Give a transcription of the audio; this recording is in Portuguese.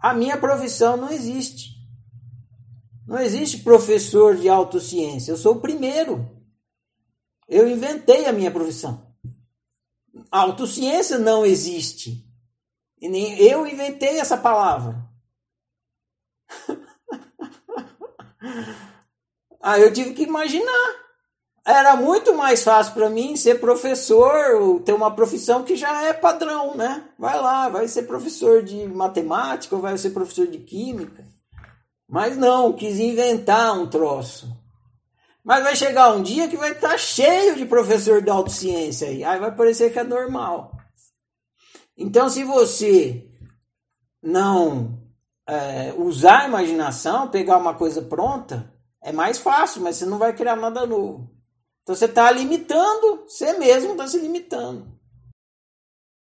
A minha profissão não existe. Não existe professor de autociência. Eu sou o primeiro. Eu inventei a minha profissão. A autociência não existe. E nem eu inventei essa palavra. Aí eu tive que imaginar. Era muito mais fácil para mim ser professor, ter uma profissão que já é padrão, né? Vai lá, vai ser professor de matemática vai ser professor de química. Mas não, quis inventar um troço. Mas vai chegar um dia que vai estar tá cheio de professor de autociência aí. Aí vai parecer que é normal. Então, se você não é, usar a imaginação, pegar uma coisa pronta, é mais fácil, mas você não vai criar nada novo. Então você está limitando, você mesmo está se limitando.